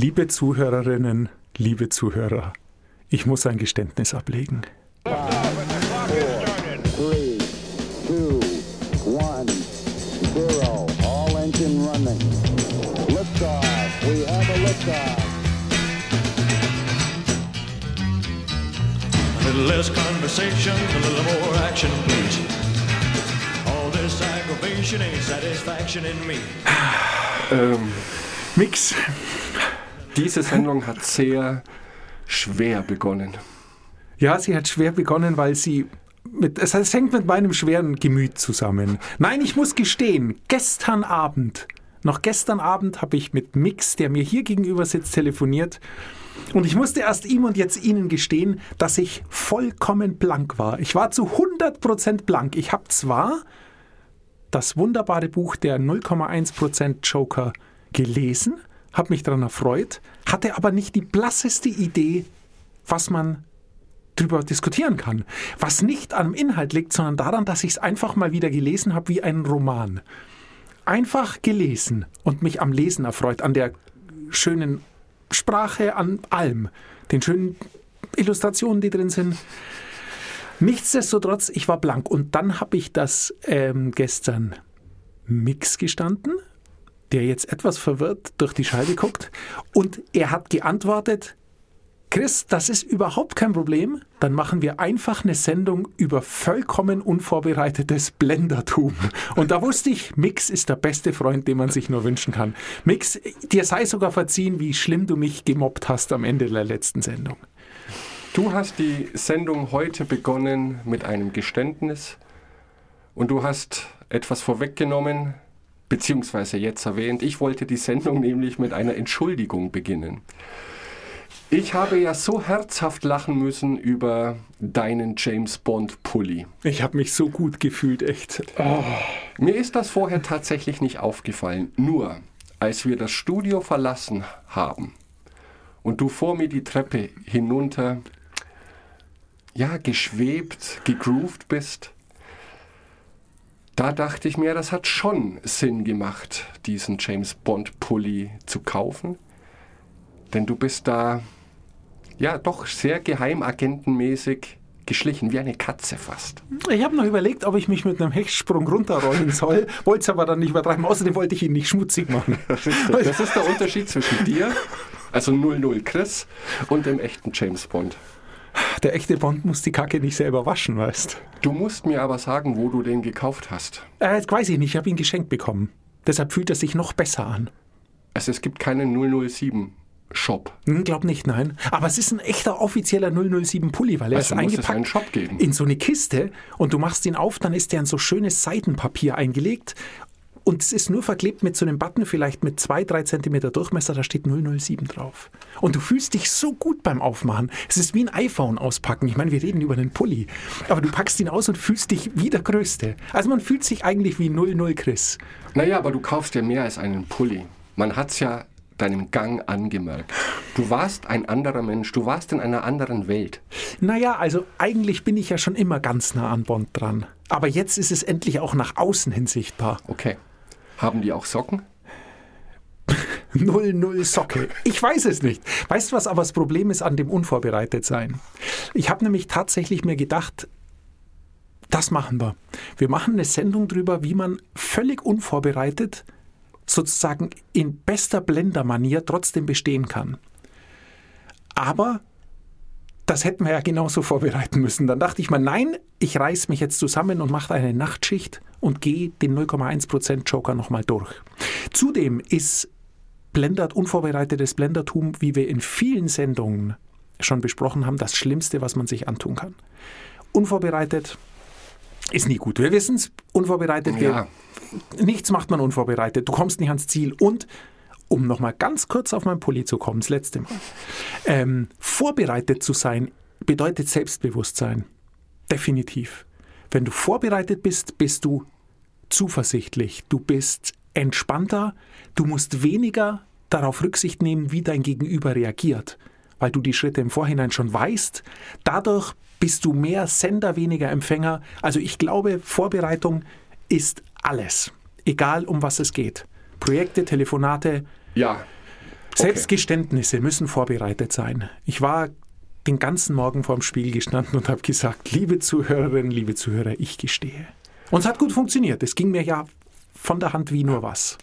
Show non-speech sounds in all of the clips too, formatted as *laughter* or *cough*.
Liebe Zuhörerinnen, liebe Zuhörer, ich muss ein Geständnis ablegen. Three, two, one, zero. All engine running. Liftoff. We have a liftoff. A little less conversation, a little more action, please. All this aggravation ain't satisfaction in me. Ähm, Mix. Diese Sendung hat sehr schwer begonnen. Ja, sie hat schwer begonnen, weil sie mit, es hängt mit meinem schweren Gemüt zusammen. Nein, ich muss gestehen, gestern Abend, noch gestern Abend habe ich mit Mix, der mir hier gegenüber sitzt, telefoniert. Und ich musste erst ihm und jetzt Ihnen gestehen, dass ich vollkommen blank war. Ich war zu 100% blank. Ich habe zwar das wunderbare Buch der 0,1% Joker gelesen, habe mich daran erfreut, hatte aber nicht die blasseste Idee, was man drüber diskutieren kann. Was nicht am Inhalt liegt, sondern daran, dass ich es einfach mal wieder gelesen habe wie einen Roman. Einfach gelesen und mich am Lesen erfreut, an der schönen Sprache, an allem, den schönen Illustrationen, die drin sind. Nichtsdestotrotz, ich war blank. Und dann habe ich das ähm, gestern Mix gestanden, der jetzt etwas verwirrt durch die Scheibe guckt. Und er hat geantwortet, Chris, das ist überhaupt kein Problem. Dann machen wir einfach eine Sendung über vollkommen unvorbereitetes Blendertum. Und da wusste ich, Mix ist der beste Freund, den man sich nur wünschen kann. Mix, dir sei sogar verziehen, wie schlimm du mich gemobbt hast am Ende der letzten Sendung. Du hast die Sendung heute begonnen mit einem Geständnis und du hast etwas vorweggenommen, beziehungsweise jetzt erwähnt. Ich wollte die Sendung nämlich mit einer Entschuldigung beginnen. Ich habe ja so herzhaft lachen müssen über deinen James Bond Pulli. Ich habe mich so gut gefühlt, echt. Mir ist das vorher tatsächlich nicht aufgefallen. Nur, als wir das Studio verlassen haben und du vor mir die Treppe hinunter, ja, geschwebt, gegroovt bist, da dachte ich mir, das hat schon Sinn gemacht, diesen James Bond Pulli zu kaufen. Denn du bist da, ja, doch sehr geheimagentenmäßig geschlichen, wie eine Katze fast. Ich habe noch überlegt, ob ich mich mit einem Hechtsprung runterrollen soll, *laughs* wollte es aber dann nicht übertreiben. Außerdem wollte ich ihn nicht schmutzig machen. *laughs* Das ist der *laughs* Unterschied zwischen dir, also 00 Chris, und dem echten James Bond. Der echte Bond muss die Kacke nicht selber waschen, weißt Du musst mir aber sagen, wo du den gekauft hast. äh, Jetzt weiß ich nicht, ich habe ihn geschenkt bekommen. Deshalb fühlt er sich noch besser an. Also es gibt keinen 007 Shop. Hm, glaub nicht, nein. Aber es ist ein echter offizieller 007 Pulli, weil er Also ist eingepackt Shop geben. in so eine Kiste und du machst ihn auf, dann ist der in so schönes Seidenpapier eingelegt und es ist nur verklebt mit so einem Button, vielleicht mit zwei, drei Zentimeter Durchmesser, da steht 007 drauf. Und du fühlst dich so gut beim Aufmachen. Es ist wie ein iPhone auspacken. Ich meine, wir reden über einen Pulli. Aber du packst ihn aus und fühlst dich wie der Größte. Also man fühlt sich eigentlich wie 00 Chris. Naja, aber du kaufst ja mehr als einen Pulli. Man hat's ja deinem Gang angemerkt. Du warst ein anderer Mensch, du warst in einer anderen Welt. Naja, also eigentlich bin ich ja schon immer ganz nah an Bond dran. Aber jetzt ist es endlich auch nach außen hin sichtbar. Okay. Haben die auch Socken? *laughs* 0-0 Socke. Ich weiß es nicht. Weißt du, was aber das Problem ist an dem Unvorbereitetsein? Ich habe nämlich tatsächlich mir gedacht, das machen wir. Wir machen eine Sendung drüber, wie man völlig unvorbereitet, sozusagen in bester Blender-Manier trotzdem bestehen kann. Aber das hätten wir ja genauso vorbereiten müssen. Dann dachte ich mal, nein, ich reiß mich jetzt zusammen und mache eine Nachtschicht und gehe den 0,1% Joker nochmal durch. Zudem ist Blendert, unvorbereitetes Blendertum, wie wir in vielen Sendungen schon besprochen haben, das Schlimmste, was man sich antun kann. Unvorbereitet ist nie gut. Wir wissen es, unvorbereitet, Ja. wir, nichts macht man unvorbereitet. Du kommst nicht ans Ziel und um nochmal ganz kurz auf mein Pulli zu kommen, das letzte Mal. Ähm, vorbereitet zu sein bedeutet Selbstbewusstsein. Definitiv. Wenn du vorbereitet bist, bist du zuversichtlich, du bist entspannter, du musst weniger darauf Rücksicht nehmen, wie dein Gegenüber reagiert, weil du die Schritte im Vorhinein schon weißt. Dadurch bist du mehr Sender, weniger Empfänger. Also ich glaube, Vorbereitung ist alles, egal um was es geht. Projekte, Telefonate, Ja. Selbstgeständnisse müssen vorbereitet sein. Ich war den ganzen Morgen vorm Spiel gestanden und habe gesagt, liebe Zuhörerinnen, liebe Zuhörer, ich gestehe. Und es hat gut funktioniert. Es ging mir ja von der Hand wie nur was.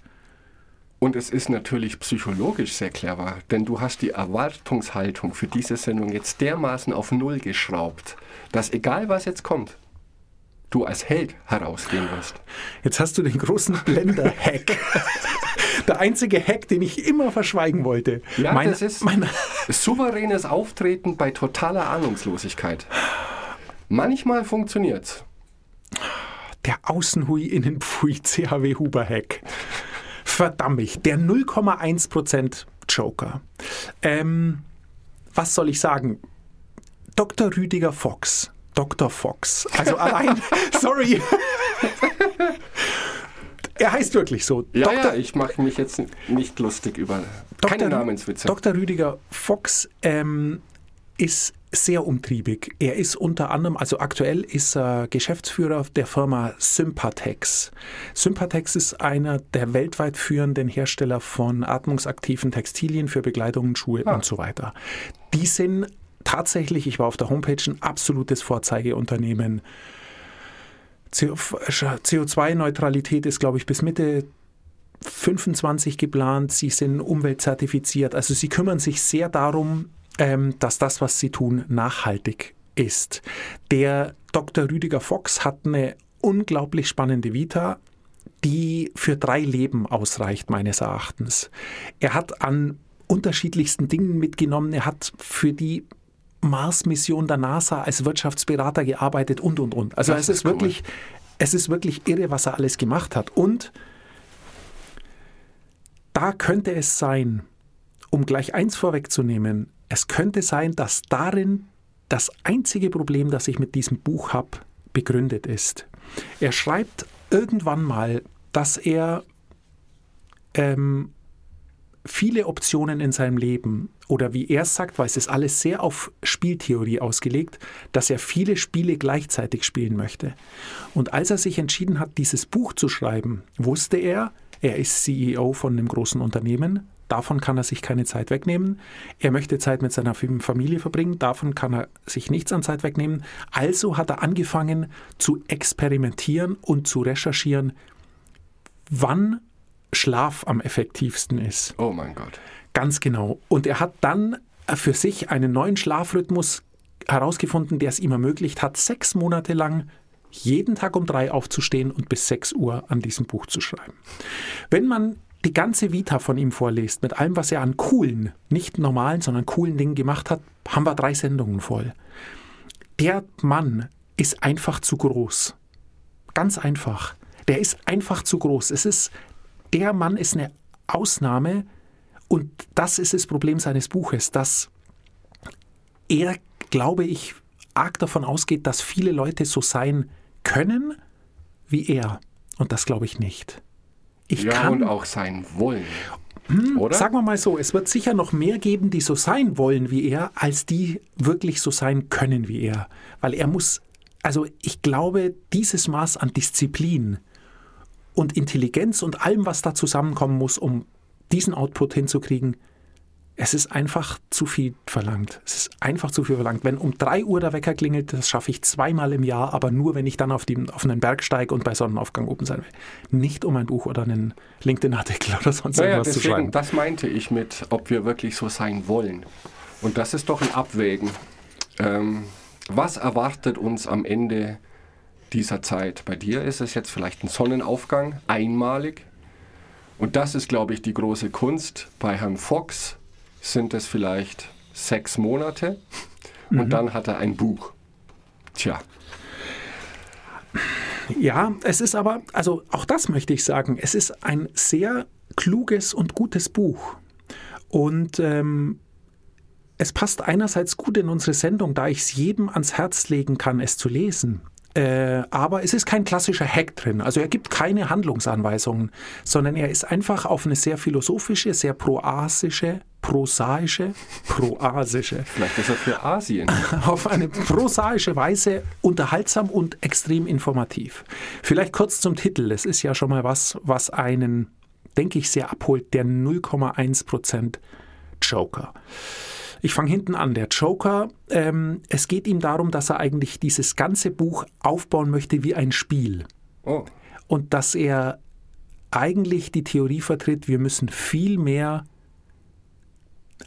Und es ist natürlich psychologisch sehr clever, denn du hast die Erwartungshaltung für diese Sendung jetzt dermaßen auf Null geschraubt, dass egal was jetzt kommt, du als Held herausgehen wirst. Jetzt hast du den großen Blender-Hack. *laughs* Der einzige Hack, den ich immer verschweigen wollte. Ja, Mein- das ist mein- souveränes Auftreten bei totaler Ahnungslosigkeit. Manchmal funktioniert's. der Außenhui Innenpfui CHW Huber Hack. Verdammt, der 0,1% Joker. Ähm, was soll ich sagen? Dr. Rüdiger Fox. Dr. Fox. Also allein, *laughs* sorry. er heißt wirklich so. Ja, Dr. ja, ich mache mich jetzt nicht lustig über keine Namenswitze. Dr. Rüdiger Fox ähm, ist sehr umtriebig. Er ist unter anderem, also aktuell ist er Geschäftsführer der Firma Sympatex. Sympatex ist einer der weltweit führenden Hersteller von atmungsaktiven Textilien für Bekleidungen, Schuhe und so weiter. Die sind tatsächlich, ich war auf der Homepage, ein absolutes Vorzeigeunternehmen. CO2-Neutralität ist, glaube ich, bis Mitte 25 geplant. Sie sind umweltzertifiziert. Also sie kümmern sich sehr darum, ähm, dass das, was sie tun, nachhaltig ist. Der Dr. Rüdiger Fox hat eine unglaublich spannende Vita, die für drei Leben ausreicht, meines Erachtens. Er hat an unterschiedlichsten Dingen mitgenommen. Er hat für die Mars-Mission der NASA als Wirtschaftsberater gearbeitet und, und, und. Also Das es ist ist cool. wirklich, es ist wirklich irre, was er alles gemacht hat. Und da könnte es sein, um gleich eins vorwegzunehmen, es könnte sein, dass darin das einzige Problem, das ich mit diesem Buch habe, begründet ist. Er schreibt irgendwann mal, dass er ähm, viele Optionen in seinem Leben oder wie er sagt, weil es ist alles sehr auf Spieltheorie ausgelegt, dass er viele Spiele gleichzeitig spielen möchte. Und als er sich entschieden hat, dieses Buch zu schreiben, wusste er, er ist CEO von einem großen Unternehmen, davon kann er sich keine Zeit wegnehmen. Er möchte Zeit mit seiner Familie verbringen, davon kann er sich nichts an Zeit wegnehmen. Also hat er angefangen zu experimentieren und zu recherchieren, wann Schlaf am effektivsten ist. Oh mein Gott. Ganz genau. Und er hat dann für sich einen neuen Schlafrhythmus herausgefunden, der es ihm ermöglicht hat, sechs Monate lang jeden Tag um drei aufzustehen und bis sechs Uhr an diesem Buch zu schreiben. Wenn man die ganze Vita von ihm vorliest, mit allem, was er an coolen, nicht normalen, sondern coolen Dingen gemacht hat, haben wir drei Sendungen voll. Der Mann ist einfach zu groß. Ganz einfach. Der ist einfach zu groß. Es ist, der Mann ist eine Ausnahme und das ist das Problem seines Buches, dass er, glaube ich, arg davon ausgeht, dass viele Leute so sein können wie er. Und das glaube ich nicht. Ich Ja, kann, und auch sein wollen. Oder? Sagen wir mal so, es wird sicher noch mehr geben, die so sein wollen wie er, als die wirklich so sein können wie er. Weil er muss, also ich glaube, dieses Maß an Disziplin und Intelligenz und allem, was da zusammenkommen muss, um diesen Output hinzukriegen, es ist einfach zu viel verlangt. Es ist einfach zu viel verlangt. Wenn um 3 Uhr der Wecker klingelt, das schaffe ich zweimal im Jahr, aber nur, wenn ich dann auf, die, auf einen Berg steige und bei Sonnenaufgang oben sein will. Nicht um ein Buch oder einen LinkedIn-Artikel oder sonst Naja, irgendwas zu schreiben. das meinte ich mit, ob wir wirklich so sein wollen. Und das ist doch ein Abwägen. Ähm, was erwartet uns am Ende dieser Zeit? Bei dir ist es jetzt vielleicht ein Sonnenaufgang, einmalig. Und das ist, glaube ich, die große Kunst. Bei Herrn Fox sind es vielleicht sechs Monate und dann hat er ein Buch. Tja, Ja, es ist aber, also auch das möchte ich sagen, es ist ein sehr kluges und gutes Buch. Und ähm, es passt einerseits gut in unsere Sendung, da ich es jedem ans Herz legen kann, es zu lesen. Äh, aber es ist kein klassischer Hack drin. Also er gibt keine Handlungsanweisungen, sondern er ist einfach auf eine sehr philosophische, sehr proasische, prosaische, proasische *laughs* vielleicht ist er für Asien. *laughs* auf eine prosaische Weise unterhaltsam und extrem informativ. Vielleicht kurz zum Titel. Es ist ja schon mal was, was einen, denke ich, sehr abholt. Der 0,1% Joker. Ich fange hinten an. Der Joker, ähm, es geht ihm darum, dass er eigentlich dieses ganze Buch aufbauen möchte wie ein Spiel. Oh, Und dass er eigentlich die Theorie vertritt, wir müssen viel mehr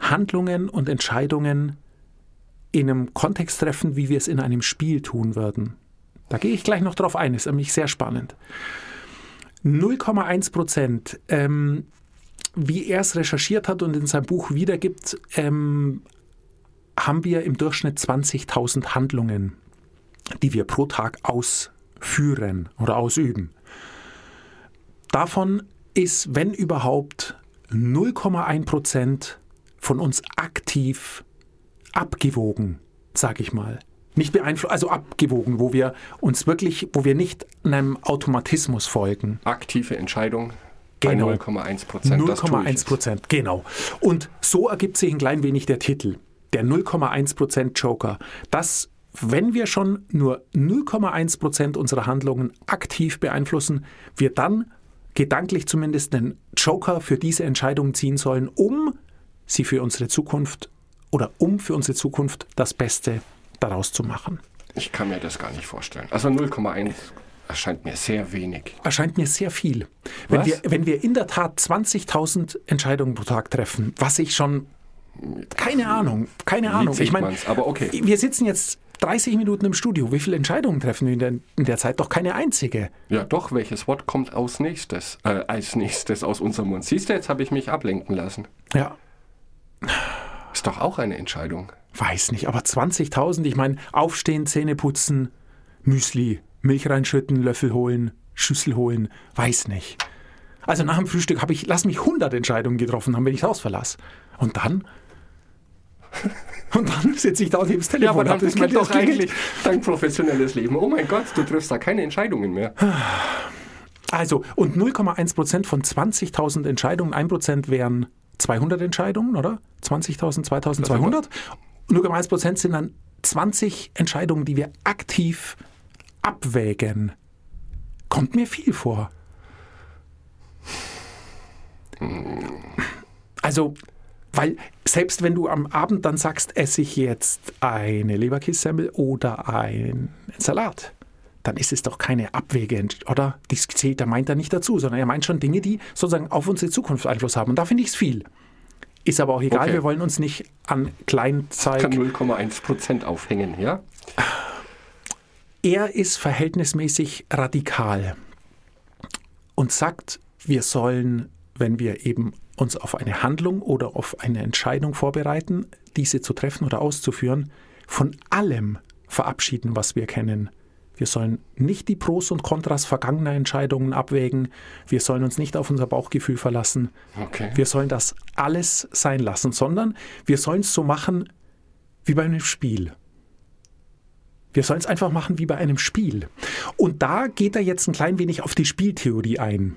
Handlungen und Entscheidungen in einem Kontext treffen, wie wir es in einem Spiel tun würden. Da gehe ich gleich noch drauf ein, ist nämlich sehr spannend. 0,1 Prozent, ähm, wie er es recherchiert hat und in seinem Buch wiedergibt, ähm, haben wir im Durchschnitt 20.000 Handlungen, die wir pro Tag ausführen oder ausüben. Davon ist, wenn überhaupt, 0,1 Prozent von uns aktiv abgewogen, sage ich mal. Nicht beeinflusst, also abgewogen, wo wir uns wirklich, wo wir nicht einem Automatismus folgen. aktive Entscheidung Genau. bei 0,1 Prozent. das tue ich 0,1 jetzt. Prozent, genau. Und so ergibt sich ein klein wenig der Titel, der 0,1 Prozent Joker. Das, wenn wir schon nur 0,1 Prozent unserer Handlungen aktiv beeinflussen, wir dann gedanklich zumindest einen Joker für diese Entscheidung ziehen sollen, um sie für unsere Zukunft oder um für unsere Zukunft das Beste daraus zu machen. Ich kann mir das gar nicht vorstellen. Also 0,1 erscheint mir sehr wenig. erscheint mir sehr viel. Wenn wir, wenn wir in der Tat 20.000 Entscheidungen pro Tag treffen, was ich schon, keine Ahnung, keine Ahnung. Ich meine, okay. wir sitzen jetzt 30 Minuten im Studio. Wie viele Entscheidungen treffen wir in der, in der Zeit? Doch keine einzige. Ja, doch, welches Wort kommt aus nächstes, äh, als nächstes aus unserem Mund? Siehst du, jetzt habe ich mich ablenken lassen. Ja, Ist doch auch eine Entscheidung. weiß nicht, aber 20.000, ich meine, aufstehen, Zähne putzen, Müsli, Milch reinschütten, Löffel holen, Schüssel holen, weiß nicht. Also nach dem Frühstück habe ich, lass mich 100 Entscheidungen getroffen haben, wenn ich das Haus verlasse. Und dann? Und dann sitze ich da und hebe das Telefon. Ja, aber dann das klingelt, doch eigentlich dein professionelles Leben. Oh mein Gott, du triffst da keine Entscheidungen mehr. Also, und 0,1 Prozent von 20.000 Entscheidungen, 1 Prozent wären 200 Entscheidungen, oder? 20.000, 2.200. 0,1 Prozent sind dann 20 Entscheidungen, die wir aktiv abwägen. Kommt mir viel vor. Also, weil selbst wenn du am Abend dann sagst, esse ich jetzt eine Leberkissemmel oder einen Salat, dann ist es doch keine Abwäge, oder? Das zählt, da meint er nicht dazu, sondern er meint schon Dinge, die sozusagen auf unsere Zukunft Einfluss haben. Und da finde ich es viel. Ist aber auch egal, Okay. wir wollen uns nicht an Kann Kleinzeug. 0,1 Prozent aufhängen, ja? Er ist verhältnismäßig radikal und sagt, wir sollen, wenn wir eben uns auf eine Handlung oder auf eine Entscheidung vorbereiten, diese zu treffen oder auszuführen, von allem verabschieden, was wir kennen. Wir sollen nicht die Pros und Kontras vergangener Entscheidungen abwägen. Wir sollen uns nicht auf unser Bauchgefühl verlassen. Okay. Wir sollen das alles sein lassen, sondern wir sollen es so machen wie bei einem Spiel. Wir sollen es einfach machen wie bei einem Spiel. Und da geht er jetzt ein klein wenig auf die Spieltheorie ein.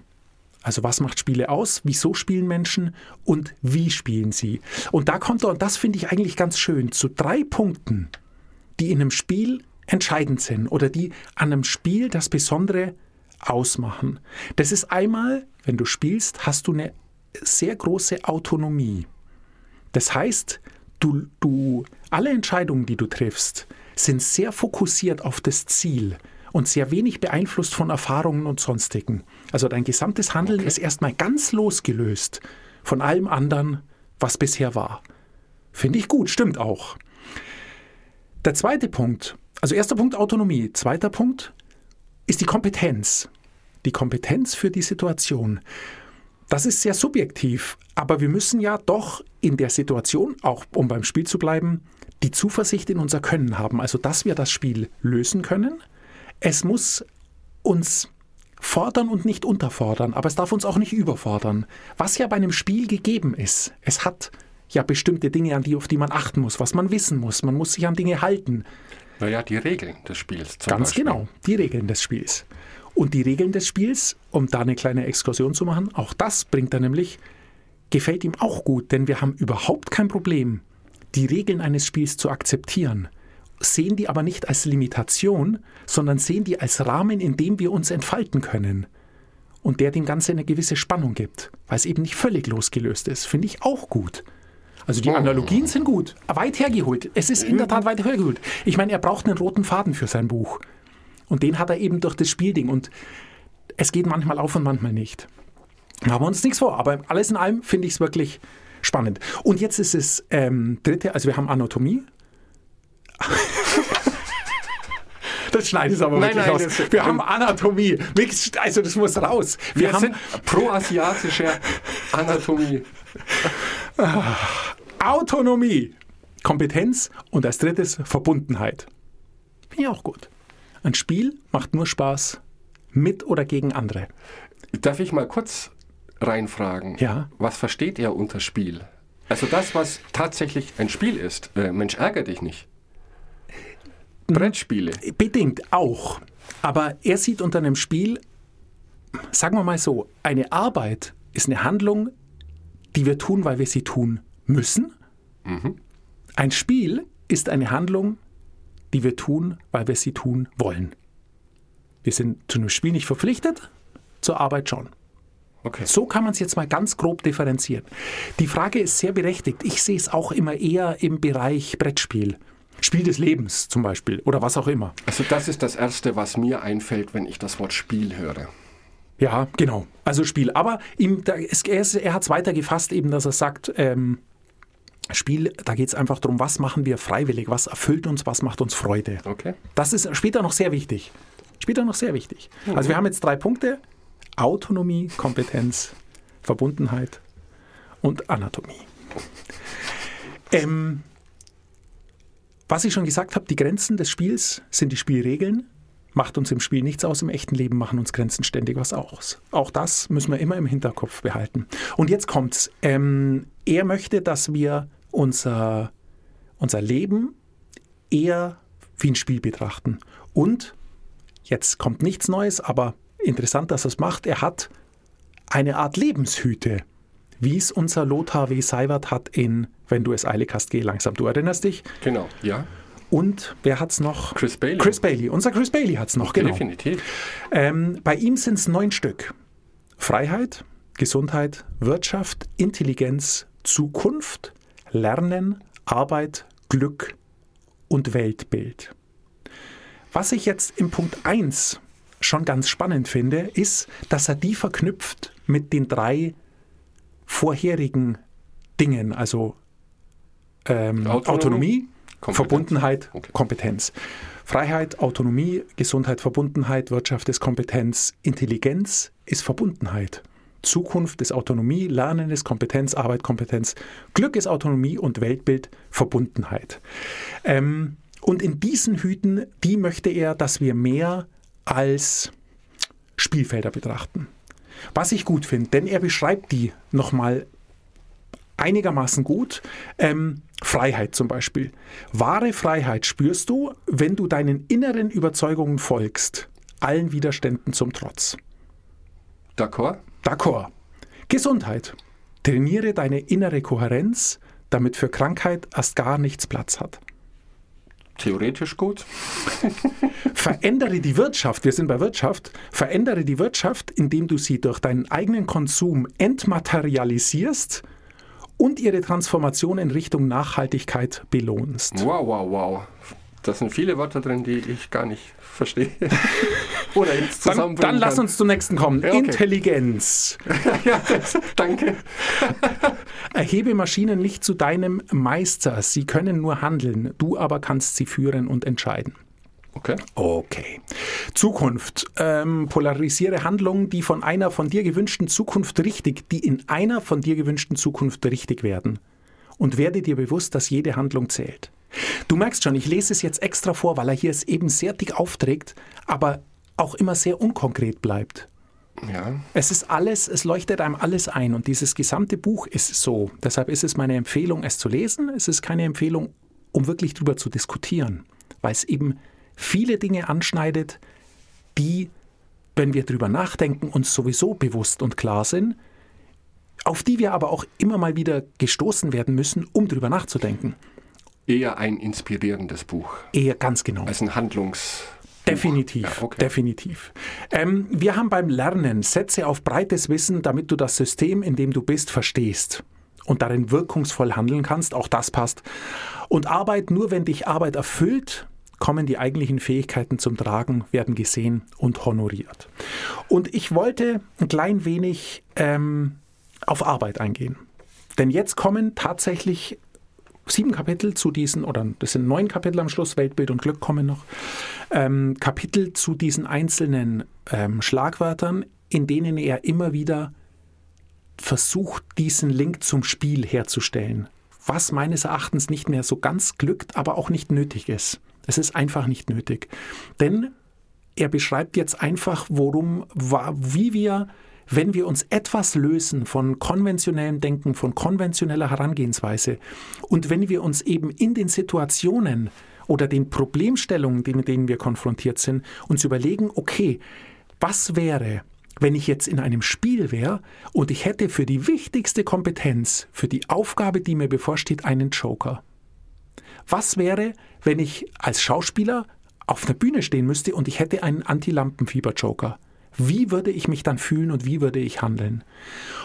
Also was macht Spiele aus? Wieso spielen Menschen? Und wie spielen sie? Und da kommt er, und das finde ich eigentlich ganz schön, zu drei Punkten, die in einem Spiel entscheidend sind oder die an einem Spiel das Besondere ausmachen. Das ist einmal, wenn du spielst, hast du eine sehr große Autonomie. Das heißt, du, du, alle Entscheidungen, die du triffst, sind sehr fokussiert auf das Ziel und sehr wenig beeinflusst von Erfahrungen und sonstigen. Also dein gesamtes Handeln ist erstmal ganz losgelöst von allem anderen, was bisher war. Finde ich gut, stimmt auch. Der zweite Punkt, also erster Punkt Autonomie, zweiter Punkt ist die Kompetenz. Die Kompetenz für die Situation. Das ist sehr subjektiv, aber wir müssen ja doch in der Situation, auch um beim Spiel zu bleiben, die Zuversicht in unser Können haben, also dass wir das Spiel lösen können. Es muss uns fordern und nicht unterfordern, aber es darf uns auch nicht überfordern. Was ja bei einem Spiel gegeben ist. Es hat ja bestimmte Dinge, an die, auf die man achten muss, was man wissen muss. Man muss sich an Dinge halten. Naja, die Regeln des Spiels. Zum Ganz Beispiel. genau, die Regeln des Spiels. Und die Regeln des Spiels, um da eine kleine Exkursion zu machen, auch das bringt er nämlich, gefällt ihm auch gut, denn wir haben überhaupt kein Problem, die Regeln eines Spiels zu akzeptieren, sehen die aber nicht als Limitation, sondern sehen die als Rahmen, in dem wir uns entfalten können. Und der dem Ganze eine gewisse Spannung gibt, weil es eben nicht völlig losgelöst ist. Finde ich auch gut. Also die Oh. Analogien sind gut, weit hergeholt. Es ist in der Tat weit hergeholt. Ich meine, er braucht einen roten Faden für sein Buch. Und den hat er eben durch das Spielding. Und es geht manchmal auf und manchmal nicht. Machen wir uns nichts vor, aber alles in allem finde ich es wirklich spannend. Und jetzt ist es ähm, dritte, also wir haben Anatomie. *laughs* Das schneide ich aber Nein, wirklich nein, raus. das- wir haben Anatomie. Also das muss raus. Wir, Wir haben pro-asiatische Anatomie. Autonomie, Kompetenz und als drittes Verbundenheit. Finde ich auch gut. Ein Spiel macht nur Spaß mit oder gegen andere. Darf ich mal kurz reinfragen? Ja. Was versteht er unter Spiel? Also das, was tatsächlich ein Spiel ist. Äh, Mensch, ärger dich nicht. Brettspiele. Bedingt auch. Aber er sieht unter einem Spiel, sagen wir mal so, eine Arbeit ist eine Handlung, die wir tun, weil wir sie tun müssen. Ein Spiel ist eine Handlung, die wir tun, weil wir sie tun wollen. Wir sind zu einem Spiel nicht verpflichtet, zur Arbeit schon. Okay. So kann man es jetzt mal ganz grob differenzieren. Die Frage ist sehr berechtigt. Ich sehe es auch immer eher im Bereich Brettspiel. Spiel des Lebens zum Beispiel oder was auch immer. Also das ist das Erste, was mir einfällt, wenn ich das Wort Spiel höre. Ja, genau. Also Spiel. Aber ihm, da ist, er, er hat es weiter gefasst, eben, dass er sagt, ähm, Spiel, da geht es einfach darum, was machen wir freiwillig, was erfüllt uns, was macht uns Freude. Okay. Das ist später noch sehr wichtig. Später noch sehr wichtig. Also wir haben jetzt drei Punkte. Autonomie, Kompetenz, Verbundenheit und Anatomie. Ähm, was ich schon gesagt habe, die Grenzen des Spiels sind die Spielregeln. Macht uns im Spiel nichts aus, im echten Leben machen uns Grenzen ständig was aus. Auch das müssen wir immer im Hinterkopf behalten. Und jetzt kommt's. Ähm, er möchte, dass wir unser, unser Leben eher wie ein Spiel betrachten. Und jetzt kommt nichts Neues, aber interessant, dass er es macht. Er hat eine Art Lebenshüte, wie es unser Lothar W. Seiwert hat in Wenn du es eilig hast, geh langsam. Du erinnerst dich? Genau, ja. Und wer hat's noch? Chris Bailey. Chris Bailey. Unser Chris Bailey hat's noch, genau. Definitiv. Ähm, bei ihm sind es neun Stück. Freiheit, Gesundheit, Wirtschaft, Intelligenz, Zukunft, Lernen, Arbeit, Glück und Weltbild. Was ich jetzt im Punkt 1 schon ganz spannend finde, ist, dass er die verknüpft mit den drei vorherigen Dingen, also ähm, Autonomie, Autonomie, Kompetenz. Verbundenheit, Okay. Kompetenz. Freiheit, Autonomie, Gesundheit, Verbundenheit, Wirtschaft ist Kompetenz, Intelligenz ist Verbundenheit. Zukunft ist Autonomie, Lernen ist Kompetenz, Arbeit Kompetenz, Glück ist Autonomie und Weltbild Verbundenheit. Ähm, und in diesen Hüten, die möchte er, dass wir mehr als Spielfelder betrachten. Was ich gut finde, denn er beschreibt die nochmal einigermaßen gut. Ähm, Freiheit zum Beispiel. Wahre Freiheit spürst du, wenn du deinen inneren Überzeugungen folgst, allen Widerständen zum Trotz. D'accord? D'accord. Gesundheit. Trainiere deine innere Kohärenz, damit für Krankheit erst gar nichts Platz hat. Theoretisch gut. *laughs* Verändere die Wirtschaft, wir sind bei Wirtschaft, verändere die Wirtschaft, indem du sie durch deinen eigenen Konsum entmaterialisierst und ihre Transformation in Richtung Nachhaltigkeit belohnst. Wow, wow, wow. Da sind viele Wörter drin, die ich gar nicht verstehe. *laughs* Oder jetzt Dann, zusammenbringen dann lass kann. uns zum nächsten kommen. Ja, okay. Intelligenz. *laughs* ja, das, danke. *laughs* Erhebe Maschinen nicht zu deinem Meister. Sie können nur handeln. Du aber kannst sie führen und entscheiden. Okay. Okay. Zukunft. Ähm, polarisiere Handlungen, die von einer von dir gewünschten Zukunft richtig, die in einer von dir gewünschten Zukunft richtig werden. Und werde dir bewusst, dass jede Handlung zählt. Du merkst schon, ich lese es jetzt extra vor, weil er hier es eben sehr dick aufträgt, aber auch immer sehr unkonkret bleibt. Ja. Es ist alles, es leuchtet einem alles ein und dieses gesamte Buch ist so. Deshalb ist es meine Empfehlung, es zu lesen. Es ist keine Empfehlung, um wirklich drüber zu diskutieren, weil es eben viele Dinge anschneidet, die, wenn wir drüber nachdenken, uns sowieso bewusst und klar sind, auf die wir aber auch immer mal wieder gestoßen werden müssen, um drüber nachzudenken. Eher ein inspirierendes Buch Eher ganz genau. als ein Handlungs. Definitiv, Ja, okay. definitiv. Ähm, wir haben beim Lernen Sätze auf breites Wissen, damit du das System, in dem du bist, verstehst. und darin wirkungsvoll handeln kannst. Auch das passt. Und Arbeit, nur wenn dich Arbeit erfüllt, kommen die eigentlichen Fähigkeiten zum Tragen, werden gesehen und honoriert. Und ich wollte ein klein wenig ähm, auf Arbeit eingehen. Denn jetzt kommen tatsächlich sieben Kapitel zu diesen, oder das sind neun Kapitel am Schluss, Weltbild und Glück kommen noch, ähm, Kapitel zu diesen einzelnen ähm, Schlagwörtern, in denen er immer wieder versucht, diesen Link zum Spiel herzustellen. Was meines Erachtens nicht mehr so ganz glückt, aber auch nicht nötig ist. Es ist einfach nicht nötig. Denn er beschreibt jetzt einfach, worum, wie wir, wenn wir uns etwas lösen von konventionellem Denken, von konventioneller Herangehensweise und wenn wir uns eben in den Situationen oder den Problemstellungen, mit denen wir konfrontiert sind, uns überlegen, okay, was wäre, wenn ich jetzt in einem Spiel wäre und ich hätte für die wichtigste Kompetenz, für die Aufgabe, die mir bevorsteht, einen Joker. Was wäre, wenn ich als Schauspieler auf der Bühne stehen müsste und ich hätte einen Anti-Lampenfieber-Joker? Wie würde ich mich dann fühlen und wie würde ich handeln?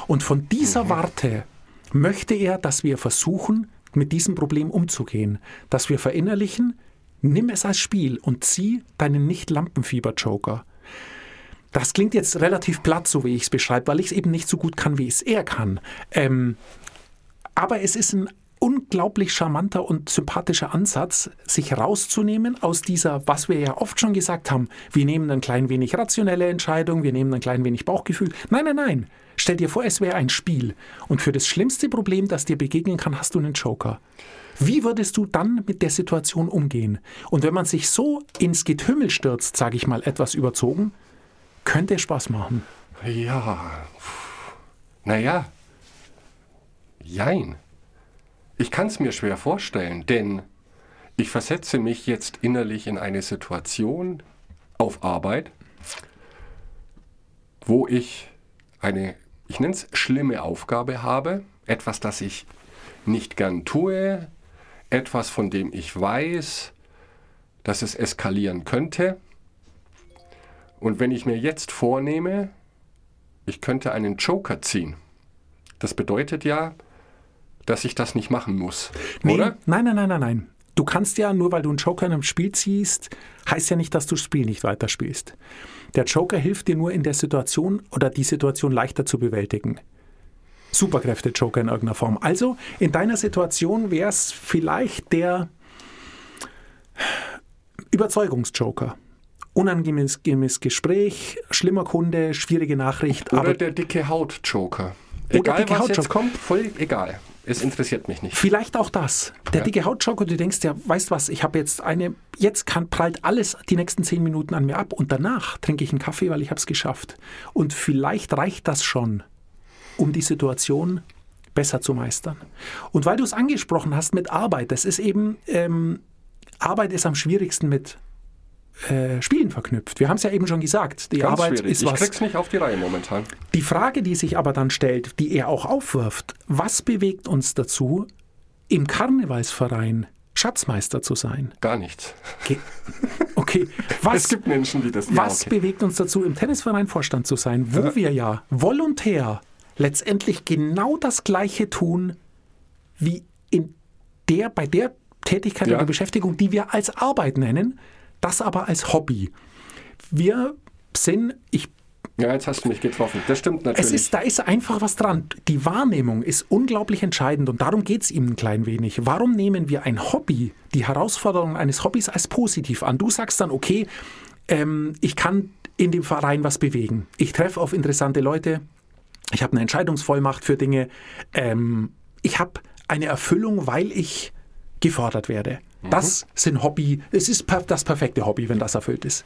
Und von dieser mhm. Warte möchte er, dass wir versuchen, mit diesem Problem umzugehen, dass wir verinnerlichen, nimm es als Spiel und zieh deinen Nicht-Lampenfieber-Joker. Das klingt jetzt relativ platt, so wie ich es beschreibe, weil ich es eben nicht so gut kann, wie es er kann. Ähm, aber es ist ein unglaublich charmanter und sympathischer Ansatz, sich rauszunehmen aus dieser, was wir ja oft schon gesagt haben, wir nehmen ein klein wenig rationelle Entscheidung, wir nehmen ein klein wenig Bauchgefühl. Nein, nein, nein. Stell dir vor, es wäre ein Spiel. Und für das schlimmste Problem, das dir begegnen kann, hast du einen Joker. Wie würdest du dann mit der Situation umgehen? Und wenn man sich so ins Getümmel stürzt, sage ich mal etwas überzogen, könnte Spaß machen. Ja. Naja. Jein. Ich kann es mir schwer vorstellen, denn ich versetze mich jetzt innerlich in eine Situation auf Arbeit, wo ich eine, ich nenne es schlimme Aufgabe habe, etwas, das ich nicht gern tue, etwas, von dem ich weiß, dass es eskalieren könnte. Und wenn ich mir jetzt vornehme, ich könnte einen Joker ziehen, das bedeutet ja, dass ich das nicht machen muss. Nee, oder? Nein, nein, nein, nein, nein. Du kannst ja, nur weil du einen Joker in einem Spiel ziehst, heißt ja nicht, dass du das Spiel nicht weiterspielst. Der Joker hilft dir nur in der Situation oder die Situation leichter zu bewältigen. Superkräfte-Joker in irgendeiner Form. Also in deiner Situation wäre es vielleicht der Überzeugungsjoker. Unangenehmes Gespräch, schlimmer Kunde, schwierige Nachricht. Oder der dicke Haut-Joker. Egal, was Haut jetzt kommt, voll egal. Es interessiert mich nicht. Vielleicht auch das. Der ja. dicke Hautjoker, du denkst ja, weißt was, ich habe jetzt eine, jetzt kann, prallt alles die nächsten zehn Minuten an mir ab und danach trinke ich einen Kaffee, weil ich habe es geschafft. Und vielleicht reicht das schon, um die Situation besser zu meistern. Und weil du es angesprochen hast mit Arbeit, das ist eben, ähm, Arbeit ist am schwierigsten mit äh, Spielen verknüpft. Wir haben es ja eben schon gesagt. Die Ganz Arbeit schwierig. ist was. Ich krieg's nicht auf die Reihe momentan. Die Frage, die sich aber dann stellt, die er auch aufwirft, was bewegt uns dazu, im Karnevalsverein Schatzmeister zu sein? Gar nichts. Okay. okay. *laughs* Was, es gibt Menschen, die das Was okay. bewegt uns dazu, im Tennisverein Vorstand zu sein, wo ja. wir ja volontär letztendlich genau das Gleiche tun, wie in der, bei der Tätigkeit ja. oder Beschäftigung, die wir als Arbeit nennen, das aber als Hobby. Wir sind, ich ja, jetzt hast du mich getroffen. Das stimmt natürlich. Es ist, da ist einfach was dran. Die Wahrnehmung ist unglaublich entscheidend und darum geht es ihm ein klein wenig. Warum nehmen wir ein Hobby, die Herausforderung eines Hobbys als positiv an? Du sagst dann, okay, ähm, ich kann in dem Verein was bewegen. Ich treffe auf interessante Leute. Ich habe eine Entscheidungsvollmacht für Dinge. Ähm, ich habe eine Erfüllung, weil ich gefordert werde. Das mhm. sind Hobby, es ist das perfekte Hobby, wenn das erfüllt ist.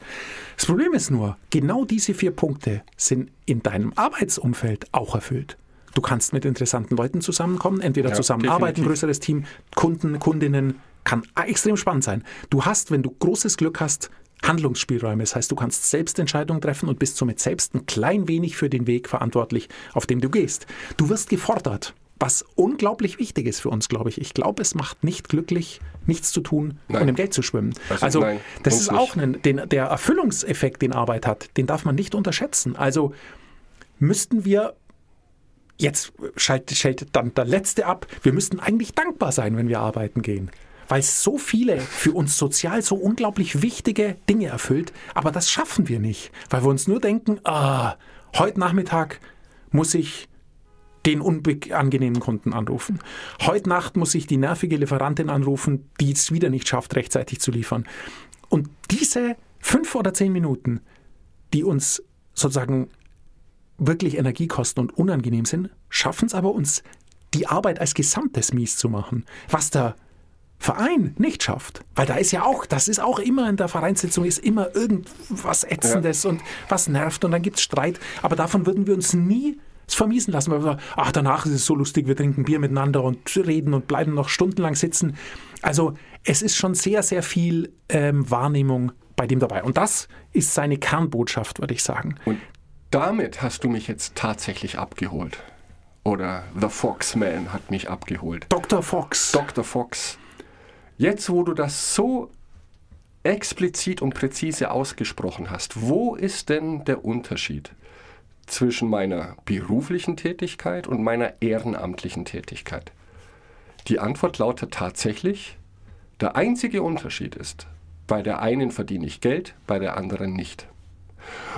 Das Problem ist nur, genau diese vier Punkte sind in deinem Arbeitsumfeld auch erfüllt. Du kannst mit interessanten Leuten zusammenkommen, entweder ja, zusammenarbeiten, größeres Team, Kunden, Kundinnen, kann extrem spannend sein. Du hast, wenn du großes Glück hast, Handlungsspielräume. Das heißt, du kannst selbst Entscheidungen treffen und bist somit selbst ein klein wenig für den Weg verantwortlich, auf dem du gehst. Du wirst gefordert was unglaublich wichtig ist für uns, glaube ich. Ich glaube, es macht nicht glücklich, nichts zu tun nein. und im Geld zu schwimmen. Also, also nein, das ist auch ein, den, der Erfüllungseffekt, den Arbeit hat, den darf man nicht unterschätzen. Also müssten wir jetzt schaltet, schaltet dann der Letzte ab. Wir müssten eigentlich dankbar sein, wenn wir arbeiten gehen. Weil es so viele für uns sozial so unglaublich wichtige Dinge erfüllt. Aber das schaffen wir nicht. Weil wir uns nur denken, ah, heute Nachmittag muss ich den unangenehmen Kunden anrufen. Heute Nacht muss ich die nervige Lieferantin anrufen, die es wieder nicht schafft, rechtzeitig zu liefern. Und diese fünf oder zehn Minuten, die uns sozusagen wirklich Energie kosten und unangenehm sind, schaffen es aber uns, die Arbeit als Gesamtes mies zu machen. Was der Verein nicht schafft. Weil da ist ja auch, das ist auch immer in der Vereinssitzung, ist immer irgendwas Ätzendes ja. und was nervt und dann gibt es Streit. Aber davon würden wir uns nie vermiesen lassen, weil wir sagen, ach, danach ist es so lustig, wir trinken Bier miteinander und reden und bleiben noch stundenlang sitzen. Also es ist schon sehr, sehr viel ähm, Wahrnehmung bei dem dabei. Und das ist seine Kernbotschaft, würde ich sagen. Und damit hast du mich jetzt tatsächlich abgeholt. Oder The Foxman hat mich abgeholt. Dr. Fox. Dr. Fox. Jetzt, wo du das so explizit und präzise ausgesprochen hast, wo ist denn der Unterschied zwischen meiner beruflichen Tätigkeit und meiner ehrenamtlichen Tätigkeit? Die Antwort lautet tatsächlich, der einzige Unterschied ist, bei der einen verdiene ich Geld, bei der anderen nicht.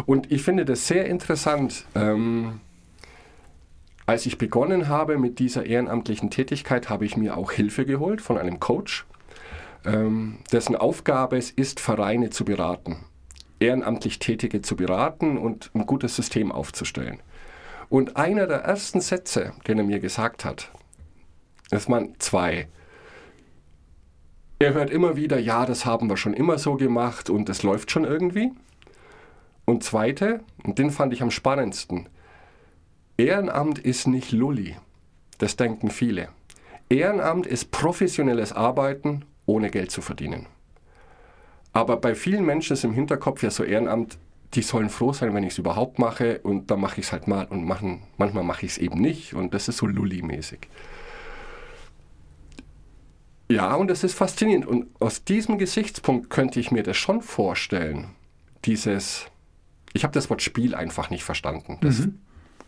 Und ich finde das sehr interessant. Ähm, als ich begonnen habe mit dieser ehrenamtlichen Tätigkeit, habe ich mir auch Hilfe geholt von einem Coach, ähm, dessen Aufgabe es ist, Vereine zu beraten, ehrenamtlich Tätige zu beraten und ein gutes System aufzustellen. Und einer der ersten Sätze, den er mir gesagt hat, das waren zwei. Er hört immer wieder, ja, das haben wir schon immer so gemacht und es läuft schon irgendwie. Und zweite, und den fand ich am spannendsten, Ehrenamt ist nicht Lulli. Das denken viele. Ehrenamt ist professionelles Arbeiten, ohne Geld zu verdienen. Aber bei vielen Menschen ist im Hinterkopf ja so Ehrenamt, die sollen froh sein, wenn ich es überhaupt mache und dann mache ich es halt mal und machen, manchmal mache ich es eben nicht und das ist so Lulli-mäßig. Ja, und das ist faszinierend und aus diesem Gesichtspunkt könnte ich mir das schon vorstellen, dieses ich habe das Wort Spiel einfach nicht verstanden. Das mhm.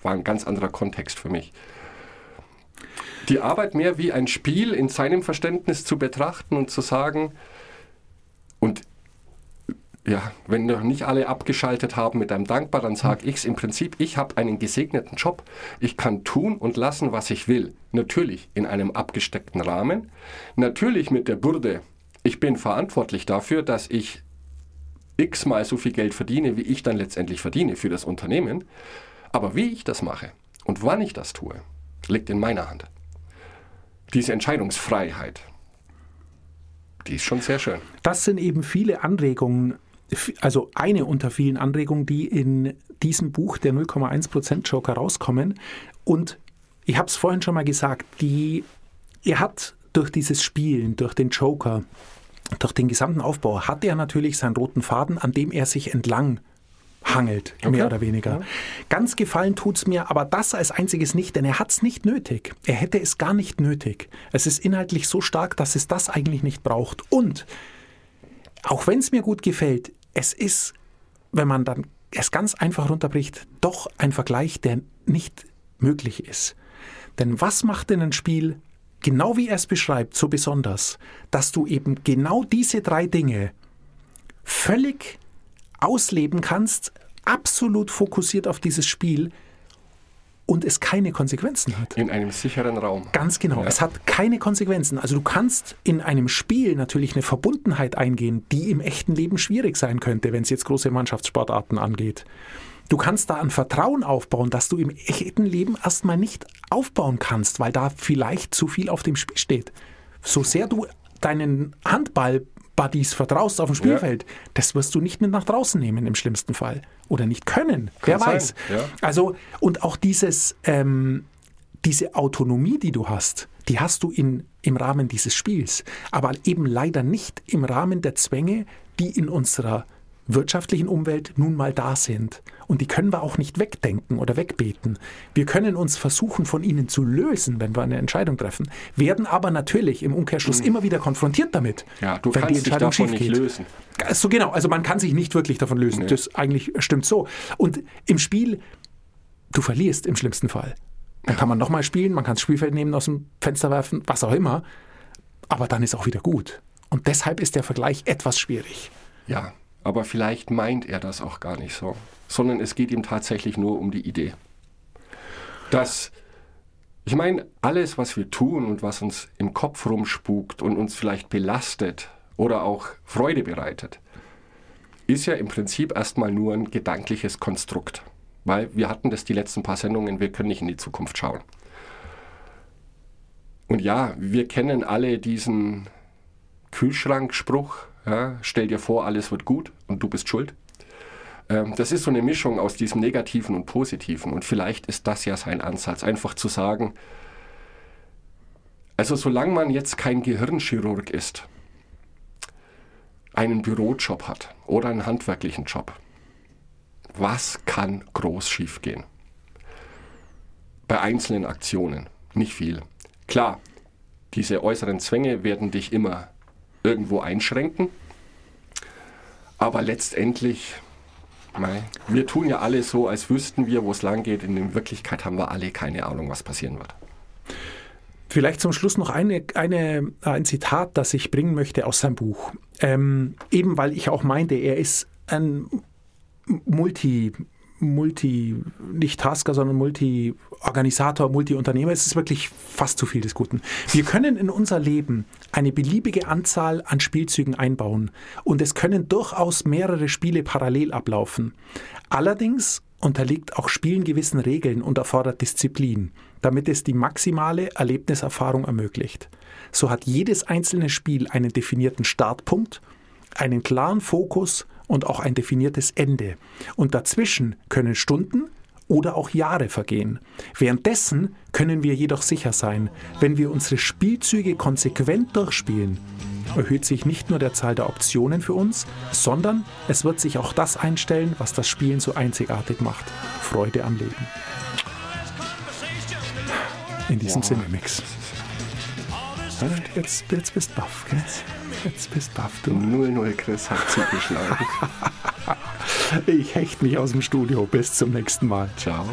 war ein ganz anderer Kontext für mich. Die Arbeit mehr wie ein Spiel in seinem Verständnis zu betrachten und zu sagen, und ja, wenn noch nicht alle abgeschaltet haben mit einem Dankbar, dann sage ich es im Prinzip, ich habe einen gesegneten Job. Ich kann tun und lassen, was ich will. Natürlich in einem abgesteckten Rahmen. Natürlich mit der Bürde, ich bin verantwortlich dafür, dass ich x-mal so viel Geld verdiene, wie ich dann letztendlich verdiene für das Unternehmen. Aber wie ich das mache und wann ich das tue, liegt in meiner Hand. Diese Entscheidungsfreiheit, die ist schon sehr schön. Das sind eben viele Anregungen, also eine unter vielen Anregungen, die in diesem Buch der 0,1% Joker rauskommen. Und ich habe es vorhin schon mal gesagt, die, er hat durch dieses Spielen, durch den Joker, durch den gesamten Aufbau hat er natürlich seinen roten Faden, an dem er sich entlang hangelt, okay. mehr oder weniger. Ja. Ganz gefallen tut es mir aber das als einziges nicht, denn er hat es nicht nötig. Er hätte es gar nicht nötig. Es ist inhaltlich so stark, dass es das eigentlich nicht braucht. Und auch wenn es mir gut gefällt, es ist, wenn man dann es ganz einfach runterbricht, doch ein Vergleich, der nicht möglich ist. Denn was macht denn ein Spiel genau wie er es beschreibt, so besonders, dass du eben genau diese drei Dinge völlig ausleben kannst, absolut fokussiert auf dieses Spiel und es keine Konsequenzen hat. In einem sicheren Raum. Ganz genau. Ja. Es hat keine Konsequenzen. Also du kannst in einem Spiel natürlich eine Verbundenheit eingehen, die im echten Leben schwierig sein könnte, wenn es jetzt große Mannschaftssportarten angeht. Du kannst da ein Vertrauen aufbauen, das du im echten Leben erstmal nicht aufbauen kannst, weil da vielleicht zu viel auf dem Spiel steht. So sehr du deinen Handball-Buddies vertraust auf dem Spielfeld, ja. das wirst du nicht mit nach draußen nehmen im schlimmsten Fall. Oder nicht können. Kann Wer sein. weiß. Ja. Also, und auch dieses, ähm, diese Autonomie, die du hast, die hast du in, im Rahmen dieses Spiels, aber eben leider nicht im Rahmen der Zwänge, die in unserer wirtschaftlichen Umwelt nun mal da sind. Und die können wir auch nicht wegdenken oder wegbeten. Wir können uns versuchen, von ihnen zu lösen, wenn wir eine Entscheidung treffen, werden aber natürlich im Umkehrschluss mhm. immer wieder konfrontiert damit, ja, du wenn kannst die Entscheidung dich davon schief geht. Nicht lösen. So genau, also man kann sich nicht wirklich davon lösen. Nee. Das eigentlich stimmt so. Und im Spiel, du verlierst im schlimmsten Fall. Dann kann man nochmal spielen, man kann das Spielfeld nehmen, aus dem Fenster werfen, was auch immer. Aber dann ist auch wieder gut. Und deshalb ist der Vergleich etwas schwierig. Ja, aber vielleicht meint er das auch gar nicht so, sondern es geht ihm tatsächlich nur um die Idee. Dass, ich meine, alles, was wir tun und was uns im Kopf rumspukt und uns vielleicht belastet oder auch Freude bereitet, ist ja im Prinzip erstmal nur ein gedankliches Konstrukt. Weil wir hatten das die letzten paar Sendungen, wir können nicht in die Zukunft schauen. Und ja, wir kennen alle diesen Kühlschrankspruch, ja, stell dir vor, alles wird gut und du bist schuld. Ähm, das ist so eine Mischung aus diesem Negativen und Positiven. Und vielleicht ist das ja sein Ansatz, einfach zu sagen, also solange man jetzt kein Gehirnchirurg ist, einen Bürojob hat oder einen handwerklichen Job, was kann groß schiefgehen? Bei einzelnen Aktionen, nicht viel. Klar, diese äußeren Zwänge werden dich immer irgendwo einschränken, aber letztendlich, mei, wir tun ja alle so, als wüssten wir, wo es lang geht. In Wirklichkeit haben wir alle keine Ahnung, was passieren wird. Vielleicht zum Schluss noch eine, eine, ein Zitat, das ich bringen möchte aus seinem Buch. Ähm, eben weil ich auch meinte, er ist ein Multi, Multi, nicht Tasker, sondern Multi-Organisator, Multi-Unternehmer. Es ist wirklich fast zu viel des Guten. Wir können in unser Leben eine beliebige Anzahl an Spielzügen einbauen und es können durchaus mehrere Spiele parallel ablaufen. Allerdings unterliegt auch Spielen gewissen Regeln und erfordert Disziplin, damit es die maximale Erlebniserfahrung ermöglicht. So hat jedes einzelne Spiel einen definierten Startpunkt, einen klaren Fokus und auch ein definiertes Ende. Und dazwischen können Stunden oder auch Jahre vergehen. Währenddessen können wir jedoch sicher sein, wenn wir unsere Spielzüge konsequent durchspielen, erhöht sich nicht nur der Zahl der Optionen für uns, sondern es wird sich auch das einstellen, was das Spielen so einzigartig macht. Freude am Leben. In diesem wow. Sinne, Mix. Jetzt, jetzt bist du baff, gell? Jetzt bist du baff, du. 0-0 Chris hat zugeschlagen. *laughs* ich hecht mich aus dem Studio. Bis zum nächsten Mal. Ciao.